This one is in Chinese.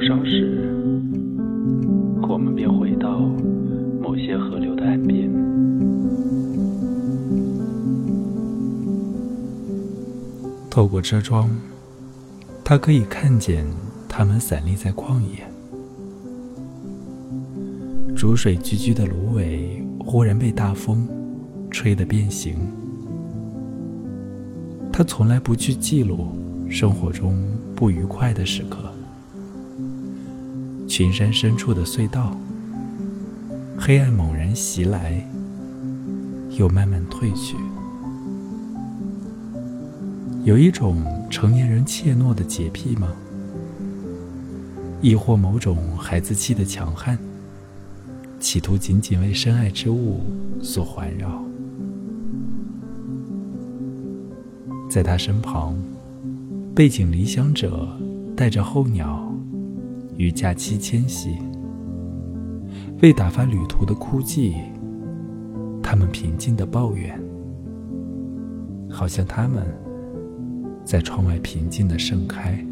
忧伤时，我们便回到某些河流的岸边。透过车窗，他可以看见它们散立在旷野。逐水居居的芦苇忽然被大风吹得变形。他从来不去记录生活中不愉快的时刻。群山深处的隧道，黑暗猛然袭来，又慢慢退去。有一种成年人怯懦的洁癖吗？亦或某种孩子气的强悍？企图仅仅为深爱之物所环绕，在他身旁，背井离乡者带着候鸟与假期迁徙，为打发旅途的枯寂，他们平静的抱怨，好像他们在窗外平静的盛开。